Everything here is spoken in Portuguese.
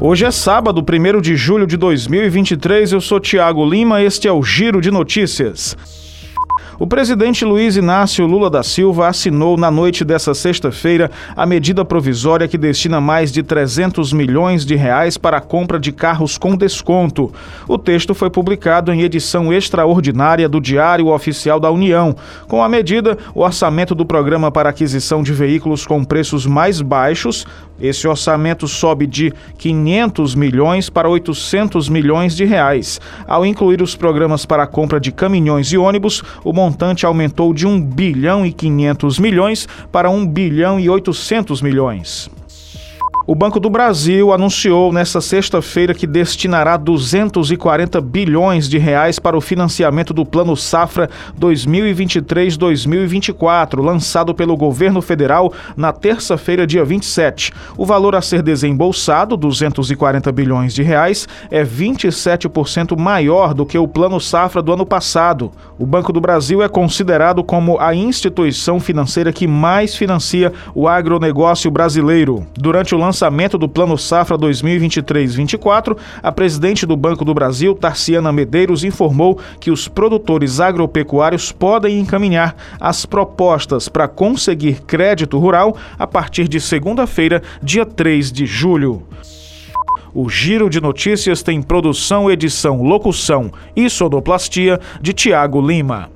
Hoje é sábado, 1 de julho de 2023. Eu sou Tiago Lima, este é o Giro de Notícias. O presidente Luiz Inácio Lula da Silva assinou na noite dessa sexta-feira a medida provisória que destina mais de 300 milhões de reais para a compra de carros com desconto. O texto foi publicado em edição extraordinária do Diário Oficial da União. Com a medida, o orçamento do programa para aquisição de veículos com preços mais baixos, esse orçamento sobe de 500 milhões para 800 milhões de reais. Ao incluir os programas para a compra de caminhões e ônibus, o montante aumentou de 1 bilhão e 500 milhões para 1 bilhão e 800 milhões. O Banco do Brasil anunciou nesta sexta-feira que destinará 240 bilhões de reais para o financiamento do Plano Safra 2023-2024, lançado pelo governo federal na terça-feira, dia 27. O valor a ser desembolsado, 240 bilhões de reais, é 27% maior do que o Plano Safra do ano passado. O Banco do Brasil é considerado como a instituição financeira que mais financia o agronegócio brasileiro. Durante o lançamento lançamento do Plano Safra 2023-24, a presidente do Banco do Brasil, Tarciana Medeiros, informou que os produtores agropecuários podem encaminhar as propostas para conseguir crédito rural a partir de segunda-feira, dia 3 de julho. O Giro de Notícias tem produção, edição, locução e sonoplastia de Tiago Lima.